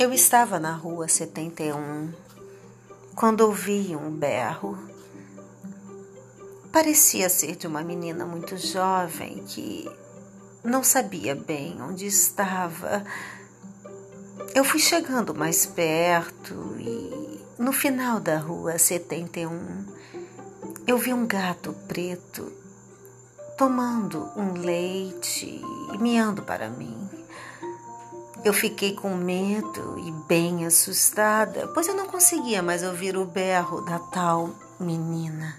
Eu estava na rua 71 quando ouvi um berro. Parecia ser de uma menina muito jovem que não sabia bem onde estava. Eu fui chegando mais perto e no final da rua 71 eu vi um gato preto tomando um leite e miando para mim. Eu fiquei com medo e bem assustada, pois eu não conseguia mais ouvir o berro da tal menina.